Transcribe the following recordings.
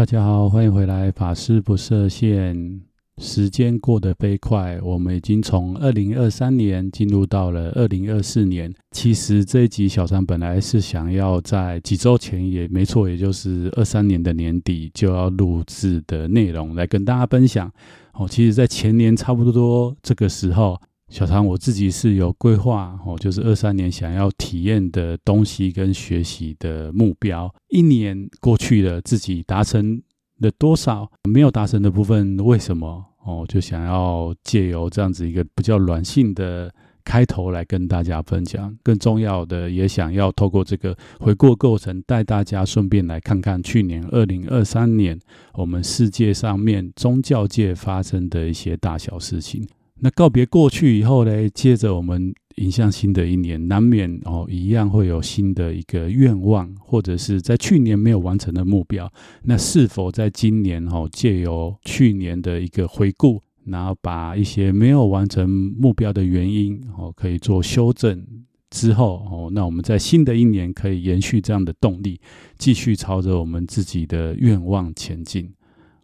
大家好，欢迎回来。法师不设限，时间过得飞快，我们已经从二零二三年进入到了二零二四年。其实这一集小三本来是想要在几周前，也没错，也就是二三年的年底就要录制的内容来跟大家分享。哦，其实，在前年差不多这个时候。小唐，我自己是有规划哦，就是二三年想要体验的东西跟学习的目标。一年过去了，自己达成了多少？没有达成的部分，为什么？哦，就想要借由这样子一个比较软性的开头来跟大家分享。更重要的，也想要透过这个回顾过程，带大家顺便来看看去年二零二三年我们世界上面宗教界发生的一些大小事情。那告别过去以后呢，接着我们迎向新的一年，难免哦一样会有新的一个愿望，或者是在去年没有完成的目标。那是否在今年哦，借由去年的一个回顾，然后把一些没有完成目标的原因哦，可以做修正之后哦，那我们在新的一年可以延续这样的动力，继续朝着我们自己的愿望前进。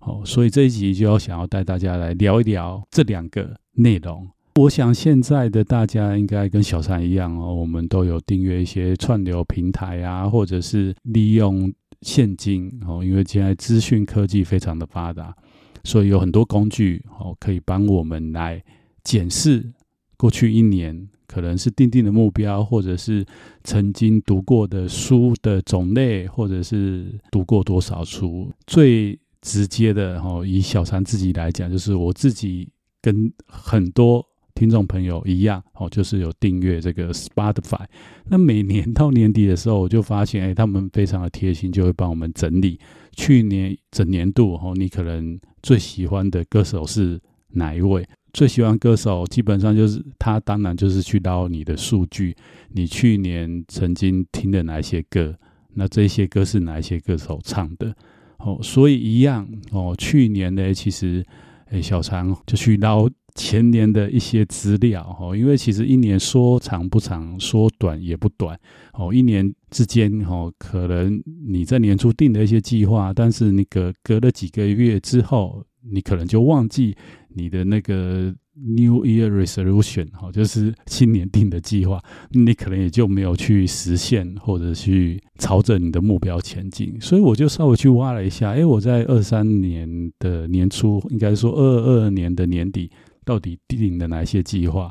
哦，所以这一集就要想要带大家来聊一聊这两个。内容，我想现在的大家应该跟小三一样哦，我们都有订阅一些串流平台啊，或者是利用现金哦，因为现在资讯科技非常的发达，所以有很多工具哦，可以帮我们来检视过去一年可能是定定的目标，或者是曾经读过的书的种类，或者是读过多少书。最直接的哦，以小三自己来讲，就是我自己。跟很多听众朋友一样，哦，就是有订阅这个 Spotify。那每年到年底的时候，我就发现，哎，他们非常的贴心，就会帮我们整理去年整年度，哦，你可能最喜欢的歌手是哪一位？最喜欢歌手，基本上就是他，当然就是去捞你的数据，你去年曾经听的哪一些歌？那这些歌是哪一些歌手唱的？哦，所以一样，哦，去年呢，其实。诶，小常就去捞前年的一些资料哦，因为其实一年说长不长，说短也不短哦。一年之间哦，可能你在年初定的一些计划，但是你隔隔了几个月之后，你可能就忘记你的那个。New Year Resolution，哈，就是新年定的计划，你可能也就没有去实现，或者去朝着你的目标前进。所以我就稍微去挖了一下，哎，我在二三年的年初，应该说二二年的年底，到底定了哪些计划？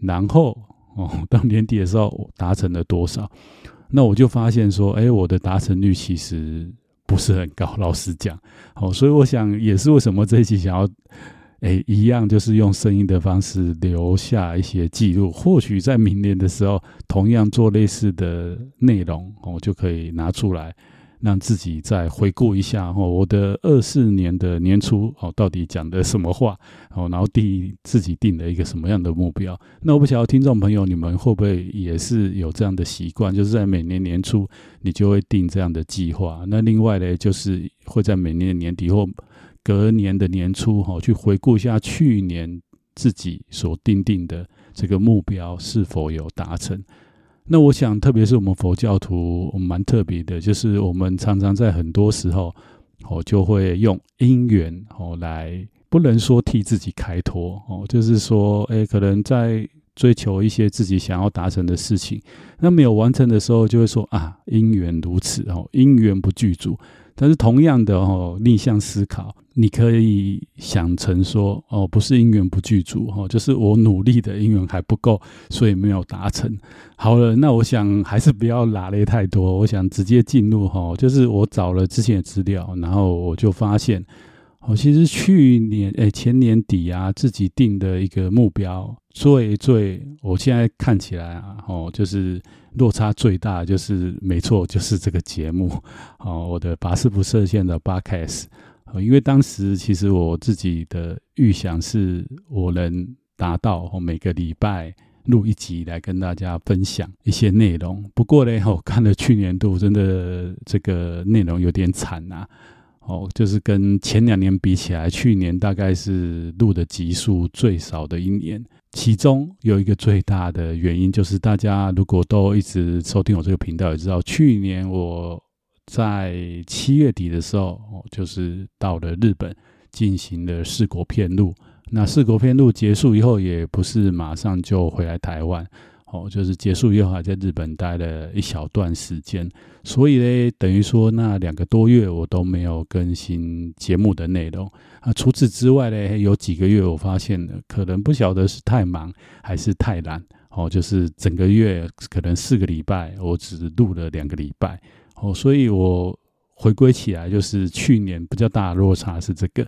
然后哦，到年底的时候达成了多少？那我就发现说，哎，我的达成率其实不是很高，老实讲。好，所以我想也是为什么这一期想要。哎，一样就是用声音的方式留下一些记录，或许在明年的时候，同样做类似的内容，哦，就可以拿出来，让自己再回顾一下，哦，我的二四年的年初，哦，到底讲的什么话，哦，然后定自己定了一个什么样的目标？那我不晓得听众朋友，你们会不会也是有这样的习惯，就是在每年年初，你就会定这样的计划？那另外呢，就是会在每年的年底或隔年的年初，哈，去回顾一下去年自己所定定的这个目标是否有达成。那我想，特别是我们佛教徒，我们蛮特别的，就是我们常常在很多时候，哦，就会用因缘，哦，来不能说替自己开脱，哦，就是说，哎，可能在追求一些自己想要达成的事情，那没有完成的时候，就会说啊，因缘如此，哦，因缘不具足。但是同样的哦，逆向思考，你可以想成说哦，不是因缘不具足哦，就是我努力的因缘还不够，所以没有达成。好了，那我想还是不要拉累太多，我想直接进入哈，就是我找了之前的资料，然后我就发现。我，其实去年诶，前年底啊，自己定的一个目标，最最，我现在看起来啊，哦，就是落差最大，就是没错，就是这个节目，哦，我的拔丝不设限的 Podcast，哦，因为当时其实我自己的预想是，我能达到哦，每个礼拜录一集来跟大家分享一些内容。不过呢，我看了去年度，真的这个内容有点惨啊。哦，就是跟前两年比起来，去年大概是录的集数最少的一年。其中有一个最大的原因，就是大家如果都一直收听我这个频道，也知道去年我在七月底的时候，就是到了日本进行了四国遍路。那四国遍路结束以后，也不是马上就回来台湾，哦，就是结束以后还在日本待了一小段时间。所以呢，等于说那两个多月我都没有更新节目的内容。啊，除此之外呢，有几个月我发现，可能不晓得是太忙还是太懒。哦，就是整个月可能四个礼拜，我只录了两个礼拜。哦，所以我回归起来，就是去年比较大的落差是这个。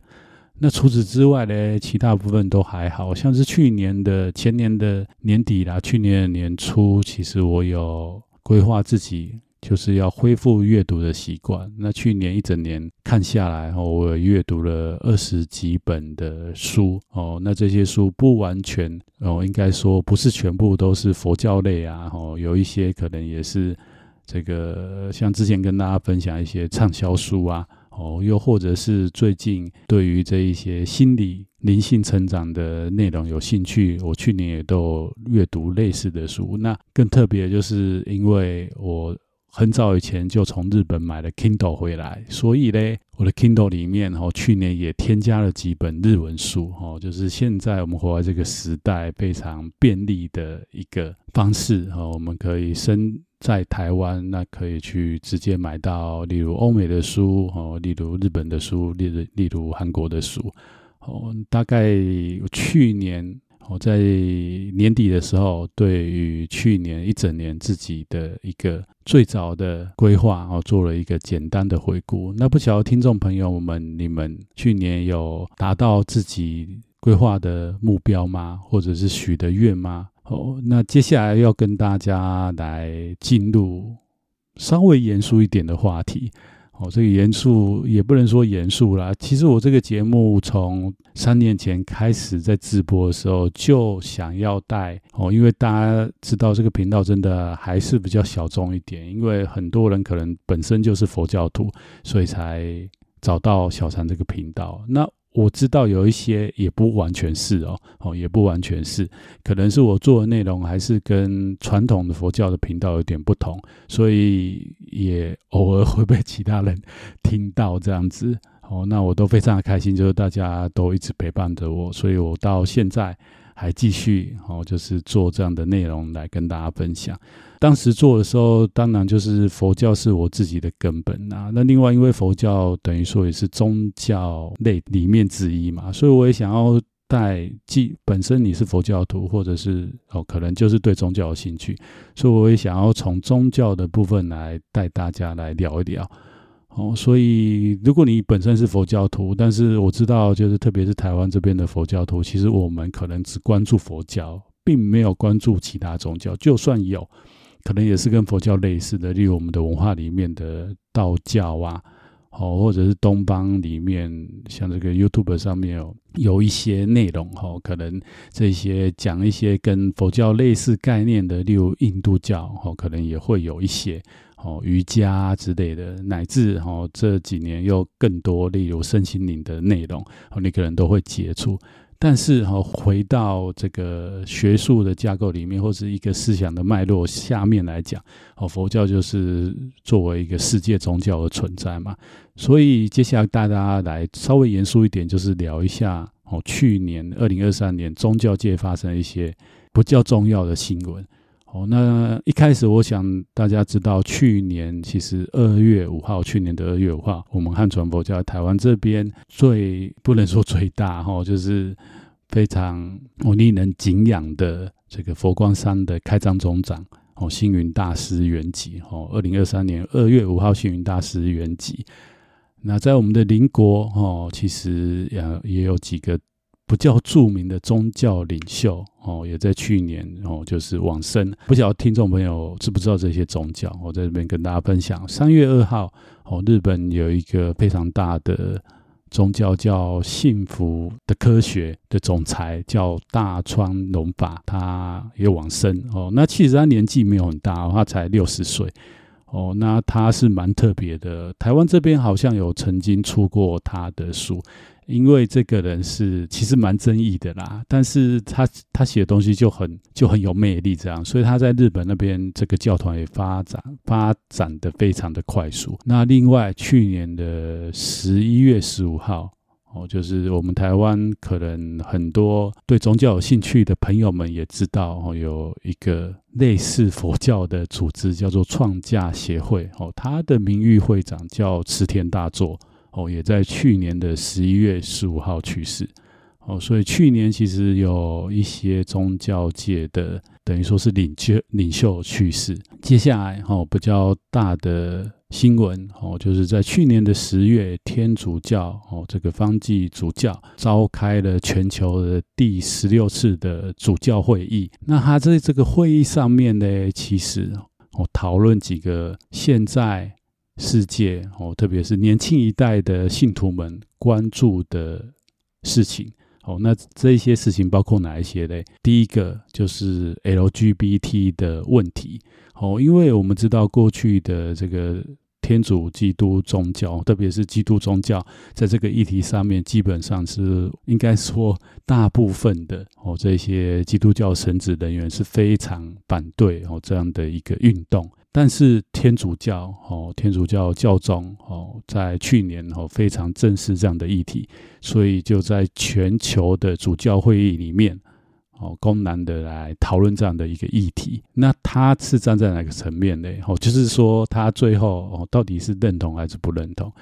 那除此之外呢，其他部分都还好，像是去年的前年的年底啦，去年的年初，其实我有规划自己。就是要恢复阅读的习惯。那去年一整年看下来，哦，我阅读了二十几本的书哦。那这些书不完全哦，应该说不是全部都是佛教类啊。哦，有一些可能也是这个，像之前跟大家分享一些畅销书啊。哦，又或者是最近对于这一些心理灵性成长的内容有兴趣，我去年也都阅读类似的书。那更特别就是因为我。很早以前就从日本买了 Kindle 回来，所以呢，我的 Kindle 里面哦，去年也添加了几本日文书哦，就是现在我们活在这个时代非常便利的一个方式哦，我们可以身在台湾，那可以去直接买到，例如欧美的书哦，例如日本的书，例如例如韩国的书哦，大概去年。我在年底的时候，对于去年一整年自己的一个最早的规划，哦，做了一个简单的回顾。那不晓得听众朋友们，你们去年有达到自己规划的目标吗？或者是许的愿吗？哦，那接下来要跟大家来进入稍微严肃一点的话题。哦，这个严肃也不能说严肃啦。其实我这个节目从三年前开始在直播的时候，就想要带哦，因为大家知道这个频道真的还是比较小众一点，因为很多人可能本身就是佛教徒，所以才找到小禅这个频道。那我知道有一些也不完全是哦，哦，也不完全是，可能是我做的内容还是跟传统的佛教的频道有点不同，所以也偶尔会被其他人听到这样子。哦，那我都非常的开心，就是大家都一直陪伴着我，所以我到现在还继续哦，就是做这样的内容来跟大家分享。当时做的时候，当然就是佛教是我自己的根本啊。那另外，因为佛教等于说也是宗教类里面之一嘛，所以我也想要带，既本身你是佛教徒，或者是哦，可能就是对宗教有兴趣，所以我也想要从宗教的部分来带大家来聊一聊。哦，所以如果你本身是佛教徒，但是我知道，就是特别是台湾这边的佛教徒，其实我们可能只关注佛教，并没有关注其他宗教，就算有。可能也是跟佛教类似的，例如我们的文化里面的道教啊，哦，或者是东方里面，像这个 YouTube 上面有有一些内容哈，可能这些讲一些跟佛教类似概念的，例如印度教哈，可能也会有一些哦，瑜伽之类的，乃至哈这几年又更多，例如身心灵的内容，哦，你可能都会接触。但是哈，回到这个学术的架构里面，或是一个思想的脉络下面来讲，哦，佛教就是作为一个世界宗教的存在嘛。所以接下来带大家来稍微严肃一点，就是聊一下哦，去年二零二三年宗教界发生一些不叫重要的新闻。哦，那一开始我想大家知道，去年其实二月五号，去年的二月五号，我们汉传佛教台湾这边最不能说最大哈，就是非常我令人敬仰的这个佛光山的开张总长哦，星云大师圆寂哦，二零二三年二月五号，星云大师圆寂。那在我们的邻国哦，其实也也有几个。不叫著名的宗教领袖哦，也在去年哦，就是往生。不晓得听众朋友知不知道这些宗教？我在这边跟大家分享。三月二号哦，日本有一个非常大的宗教叫幸福的科学的总裁叫大川隆法，他也往生哦。那其实他年纪没有很大，他才六十岁哦，那他是蛮特别的。台湾这边好像有曾经出过他的书，因为这个人是其实蛮争议的啦。但是他他写的东西就很就很有魅力，这样，所以他在日本那边这个教团也发展发展的非常的快速。那另外去年的十一月十五号。哦，就是我们台湾可能很多对宗教有兴趣的朋友们也知道，哦，有一个类似佛教的组织叫做创价协会，哦，他的名誉会长叫池田大作，哦，也在去年的十一月十五号去世，哦，所以去年其实有一些宗教界的等于说是领袖领袖去世，接下来哦比较大的。新闻哦，就是在去年的十月，天主教哦，这个方济主教召开了全球的第十六次的主教会议。那他在这个会议上面呢，其实哦，讨论几个现在世界哦，特别是年轻一代的信徒们关注的事情哦。那这些事情包括哪一些呢？第一个就是 LGBT 的问题哦，因为我们知道过去的这个。天主基督宗教，特别是基督宗教，在这个议题上面，基本上是应该说，大部分的哦，这些基督教神职人员是非常反对哦这样的一个运动。但是天主教哦，天主教教宗哦，在去年哦非常正视这样的议题，所以就在全球的主教会议里面。哦，公然的来讨论这样的一个议题，那他是站在哪个层面呢？哦，就是说他最后哦，到底是认同还是不认同？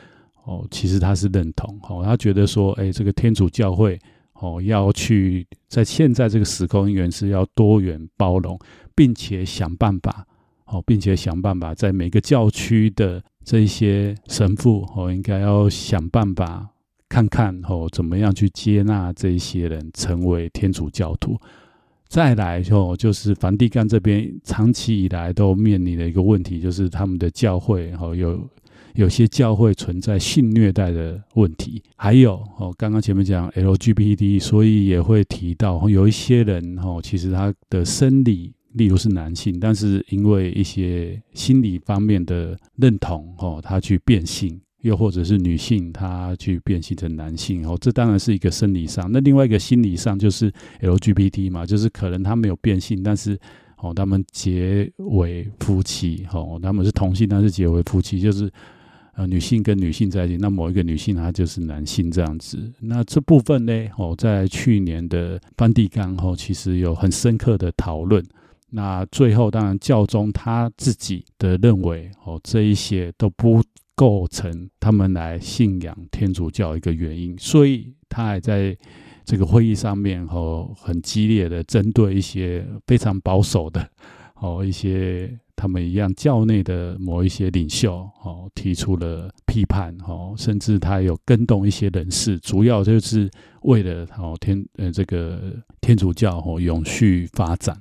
哦，其实他是认同。哦，他觉得说，哎，这个天主教会哦，要去在现在这个时空因缘是要多元包容，并且想办法哦，并且想办法在每个教区的这一些神父哦，应该要想办法。看看哦，怎么样去接纳这一些人成为天主教徒？再来哦，就是梵蒂冈这边长期以来都面临的一个问题，就是他们的教会哦，有有些教会存在性虐待的问题，还有哦，刚刚前面讲 LGBT，所以也会提到有一些人哦，其实他的生理例如是男性，但是因为一些心理方面的认同哦，他去变性。又或者是女性，她去变性成男性哦，这当然是一个生理上。那另外一个心理上就是 LGBT 嘛，就是可能他没有变性，但是哦，他们结为夫妻哦，他们是同性，但是结为夫妻，就是呃女性跟女性在一起，那某一个女性她就是男性这样子。那这部分呢哦，在去年的梵蒂冈哦，其实有很深刻的讨论。那最后当然教宗他自己的认为哦，这一些都不。构成他们来信仰天主教一个原因，所以他还在这个会议上面哦，很激烈的针对一些非常保守的 哦，一些他们一样教内的某一些领袖哦，提出了批判哦，甚至他有跟动一些人士，主要就是为了哦天呃这个天主教哦永续发展。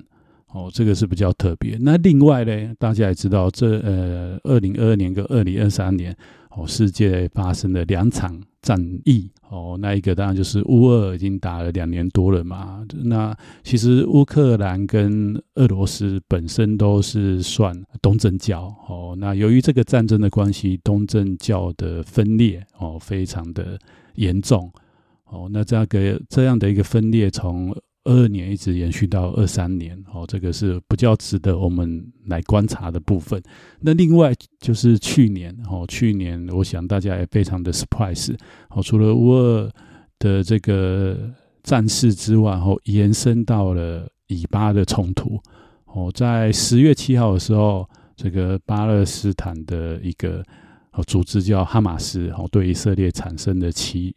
哦，这个是比较特别。那另外呢，大家也知道，这呃，二零二二年跟二零二三年，哦，世界发生了两场战役。哦，那一个当然就是乌俄已经打了两年多了嘛。那其实乌克兰跟俄罗斯本身都是算东正教。哦，那由于这个战争的关系，东正教的分裂哦，非常的严重。哦，那这样个这样的一个分裂从。二二年一直延续到二三年，哦，这个是比较值得我们来观察的部分。那另外就是去年，哦，去年我想大家也非常的 surprise，哦，除了乌俄的这个战事之外，哦，延伸到了以巴的冲突，哦，在十月七号的时候，这个巴勒斯坦的一个组织叫哈马斯，哦，对以色列产生的奇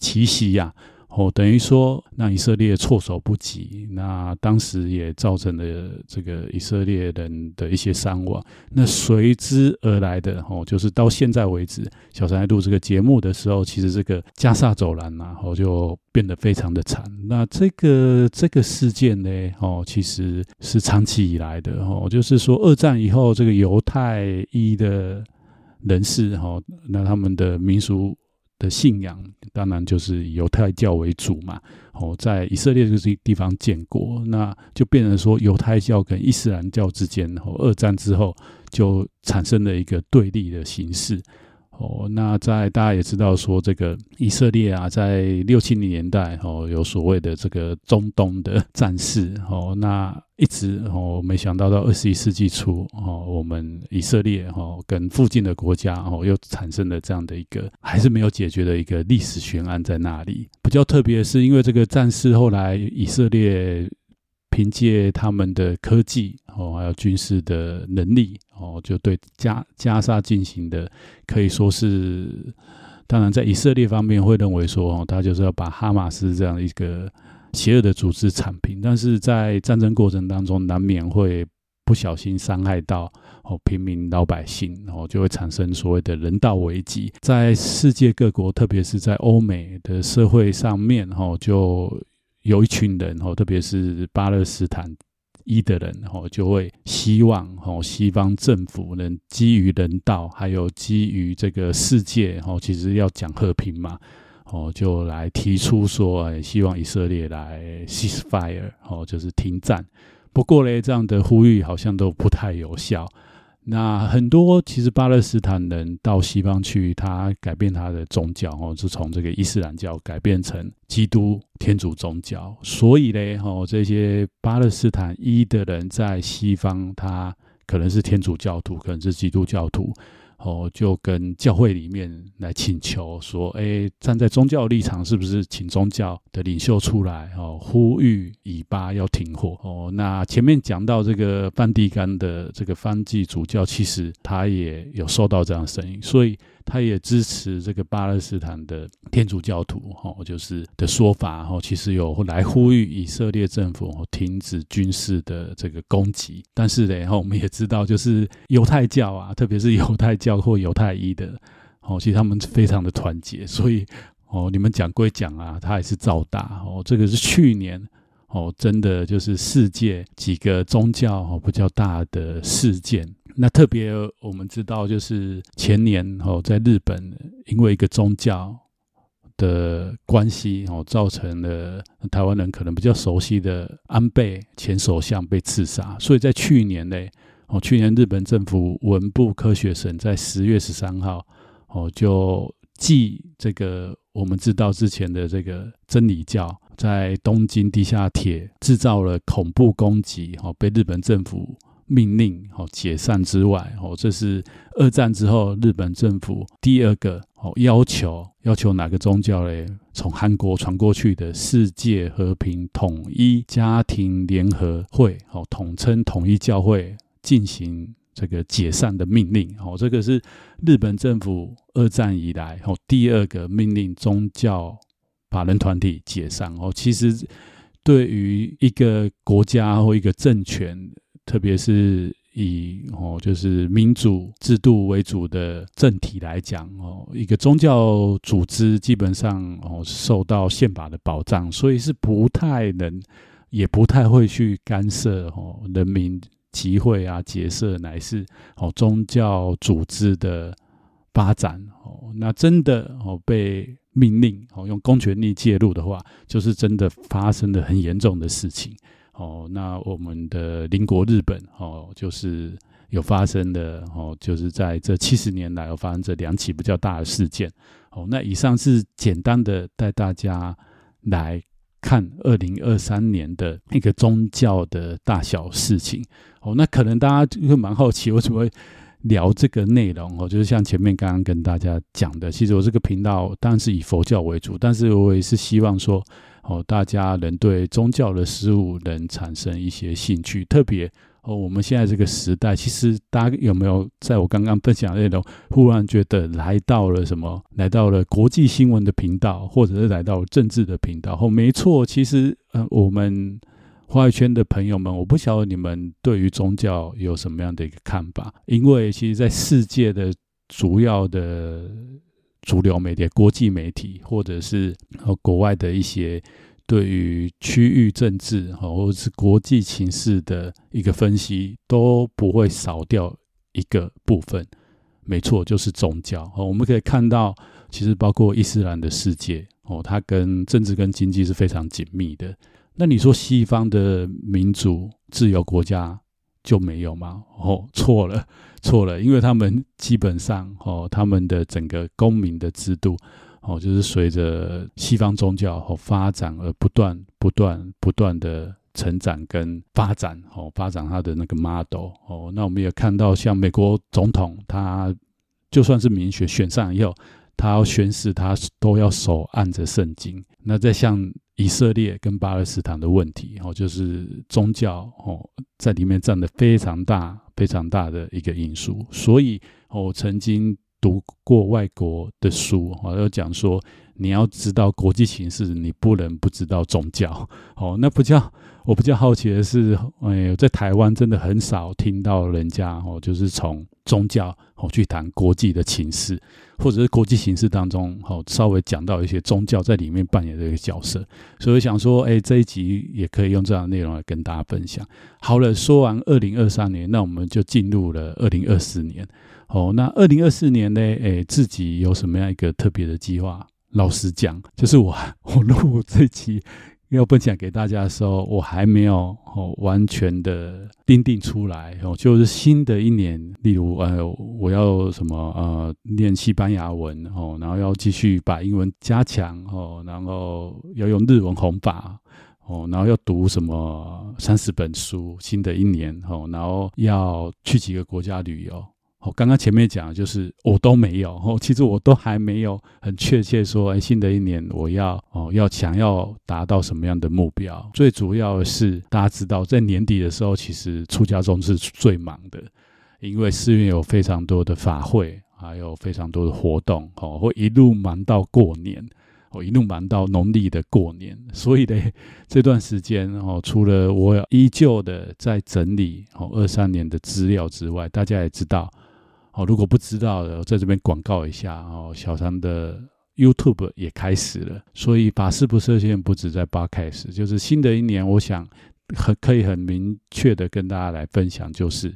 奇袭呀。哦，等于说让以色列措手不及，那当时也造成了这个以色列人的一些伤亡。那随之而来的哦，就是到现在为止，小三在录这个节目的时候，其实这个加萨走廊呐，哦，就变得非常的惨。那这个这个事件呢，哦，其实是长期以来的哦，就是说二战以后，这个犹太裔的人士哈，那他们的民俗。的信仰，当然就是犹太教为主嘛。哦，在以色列这个地方建国，那就变成说犹太教跟伊斯兰教之间，哦，二战之后就产生了一个对立的形式。哦，那在大家也知道说，这个以色列啊，在六七零年代哦，有所谓的这个中东的战事哦，那一直哦，没想到到二十一世纪初哦，我们以色列哦跟附近的国家哦，又产生了这样的一个还是没有解决的一个历史悬案在那里。比较特别是，因为这个战事后来以色列。凭借他们的科技哦，还有军事的能力哦，就对加加沙进行的，可以说是，当然在以色列方面会认为说哦，他就是要把哈马斯这样一个邪恶的组织铲平，但是在战争过程当中难免会不小心伤害到哦平民老百姓，然后就会产生所谓的人道危机，在世界各国，特别是在欧美的社会上面哦，就。有一群人哦，特别是巴勒斯坦裔的人哦，就会希望哦，西方政府能基于人道，还有基于这个世界哦，其实要讲和平嘛哦，就来提出说，希望以色列来 ceasefire 哦，就是停战。不过呢，这样的呼吁好像都不太有效。那很多其实巴勒斯坦人到西方去，他改变他的宗教哦，是从这个伊斯兰教改变成基督天主宗教。所以呢，哦，这些巴勒斯坦一的人在西方，他可能是天主教徒，可能是基督教徒。哦，就跟教会里面来请求说，哎，站在宗教立场，是不是请宗教的领袖出来哦，呼吁以巴要停火哦？那前面讲到这个梵蒂冈的这个方济主教，其实他也有收到这样的声音，所以。他也支持这个巴勒斯坦的天主教徒，哈，就是的说法，哈，其实有来呼吁以色列政府停止军事的这个攻击。但是呢，我们也知道，就是犹太教啊，特别是犹太教或犹太裔的，哦，其实他们非常的团结，所以哦，你们讲归讲啊，他还是照打。哦，这个是去年哦，真的就是世界几个宗教哦比较大的事件。那特别我们知道，就是前年哦，在日本因为一个宗教的关系哦，造成了台湾人可能比较熟悉的安倍前首相被刺杀。所以在去年呢，哦，去年日本政府文部科学省在十月十三号哦，就继这个我们知道之前的这个真理教在东京地下铁制造了恐怖攻击哦，被日本政府。命令哦解散之外哦，这是二战之后日本政府第二个哦要求要求哪个宗教嘞？从韩国传过去的世界和平统一家庭联合会哦，统称统一教会进行这个解散的命令哦，这个是日本政府二战以来哦第二个命令宗教法人团体解散哦。其实对于一个国家或一个政权。特别是以哦，就是民主制度为主的政体来讲哦，一个宗教组织基本上哦受到宪法的保障，所以是不太能，也不太会去干涉哦人民集会啊结社乃是哦宗教组织的发展哦。那真的哦被命令哦用公权力介入的话，就是真的发生了很严重的事情。哦，那我们的邻国日本哦，就是有发生的哦，就是在这七十年来有发生这两起比较大的事件。哦，那以上是简单的带大家来看二零二三年的一个宗教的大小事情。哦，那可能大家就会蛮好奇，为什么会聊这个内容？哦，就是像前面刚刚跟大家讲的，其实我这个频道当然是以佛教为主，但是我也是希望说。哦，大家能对宗教的事物能产生一些兴趣，特别哦，我们现在这个时代，其实大家有没有在我刚刚分享的内容，忽然觉得来到了什么？来到了国际新闻的频道，或者是来到政治的频道？哦，没错，其实呃，我们华语圈的朋友们，我不晓得你们对于宗教有什么样的一个看法，因为其实，在世界的主要的。主流媒体、国际媒体，或者是和国外的一些对于区域政治哈，或者是国际情势的一个分析，都不会少掉一个部分。没错，就是宗教。我们可以看到其实包括伊斯兰的世界哦，它跟政治跟经济是非常紧密的。那你说西方的民主自由国家就没有吗？哦，错了，错了，因为他们基本上哦，他们的整个公民的制度哦，就是随着西方宗教哦发展而不断、不断、不断的成长跟发展哦，发展他的那个 model 哦。那我们也看到，像美国总统他。就算是民选选上以后，他要宣誓，他都要手按着圣经。那在像以色列跟巴勒斯坦的问题，哦，就是宗教哦，在里面占的非常大、非常大的一个因素。所以，我曾经读过外国的书，哦，要讲说，你要知道国际形势，你不能不知道宗教。哦，那比较我比较好奇的是，哎，在台湾真的很少听到人家哦，就是从。宗教哦，去谈国际的情势，或者是国际形势当中，哦，稍微讲到一些宗教在里面扮演的一个角色，所以想说，哎，这一集也可以用这样的内容来跟大家分享。好了，说完二零二三年，那我们就进入了二零二四年。哦，那二零二四年呢，哎，自己有什么样一个特别的计划？老实讲，就是我 我录这期。要分享给大家的时候，我还没有哦完全的订定出来哦，就是新的一年，例如呃我要什么呃练西班牙文哦，然后要继续把英文加强哦，然后要用日文弘法哦，然后要读什么三十本书，新的一年哦，然后要去几个国家旅游。哦，刚刚前面讲的就是我都没有哦，其实我都还没有很确切说，哎，新的一年我要哦要想要达到什么样的目标？最主要的是大家知道，在年底的时候，其实出家中是最忙的，因为寺院有非常多的法会，还有非常多的活动哦，会一路忙到过年，哦，一路忙到农历的过年。所以呢，这段时间哦，除了我依旧的在整理哦二三年的资料之外，大家也知道。哦，如果不知道的，我在这边广告一下哦。小三的 YouTube 也开始了，所以法师不设限不止在八开始就是新的一年，我想很可以很明确的跟大家来分享，就是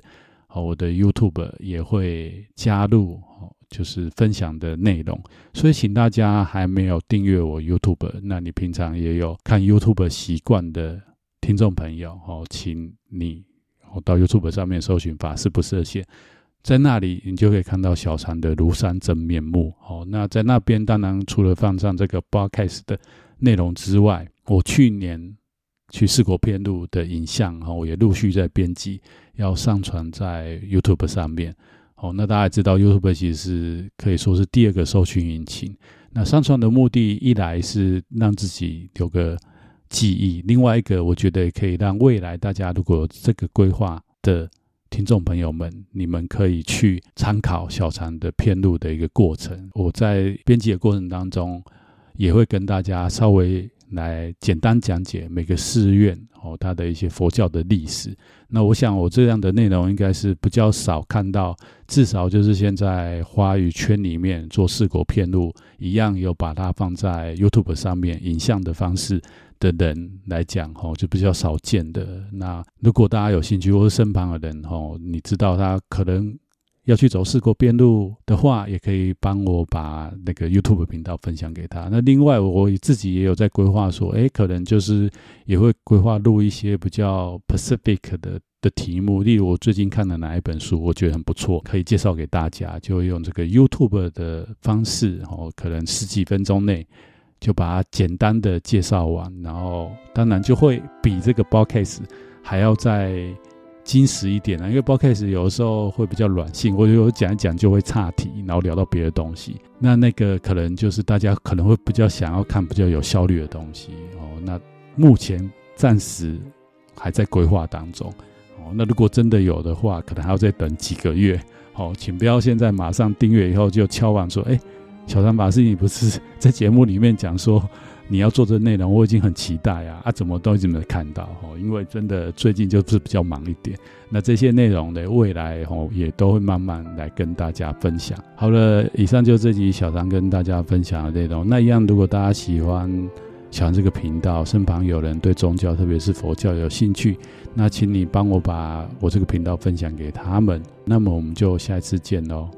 哦，我的 YouTube 也会加入哦，就是分享的内容。所以，请大家还没有订阅我 YouTube，那你平常也有看 YouTube 习惯的听众朋友哦，请你哦到 YouTube 上面搜寻法师不设限。在那里，你就可以看到小禅的庐山真面目。哦，那在那边，当然除了放上这个 podcast 的内容之外，我去年去四国遍路的影像，哈，我也陆续在编辑，要上传在 YouTube 上面。哦，那大家知道，YouTube 其实是可以说是第二个搜寻引擎。那上传的目的，一来是让自己有个记忆，另外一个，我觉得也可以让未来大家如果这个规划的。听众朋友们，你们可以去参考小禅的片路的一个过程。我在编辑的过程当中，也会跟大家稍微来简单讲解每个寺院哦，它的一些佛教的历史。那我想，我这样的内容应该是比较少看到，至少就是现在华语圈里面做四国片路一样，有把它放在 YouTube 上面影像的方式。的人来讲，哦就比较少见的。那如果大家有兴趣，或是身旁的人，哦你知道他可能要去走四国边路的话，也可以帮我把那个 YouTube 频道分享给他。那另外，我自己也有在规划说，诶，可能就是也会规划录一些比较 Pacific 的的题目。例如，我最近看了哪一本书，我觉得很不错，可以介绍给大家，就用这个 YouTube 的方式，吼可能十几分钟内。就把它简单的介绍完，然后当然就会比这个 podcast 还要再精实一点啊，因为 podcast 有的时候会比较软性，我有讲一讲就会岔题，然后聊到别的东西。那那个可能就是大家可能会比较想要看比较有效率的东西哦。那目前暂时还在规划当中哦。那如果真的有的话，可能还要再等几个月哦。请不要现在马上订阅以后就敲碗说，哎。小三法师，你不是 在节目里面讲说你要做这内容，我已经很期待啊！啊，怎么都一直没看到哦？因为真的最近就是比较忙一点。那这些内容的未来哦，也都会慢慢来跟大家分享。好了，以上就这集小张跟大家分享的内容。那一样，如果大家喜欢小禅这个频道，身旁有人对宗教，特别是佛教有兴趣，那请你帮我把我这个频道分享给他们。那么我们就下一次见喽。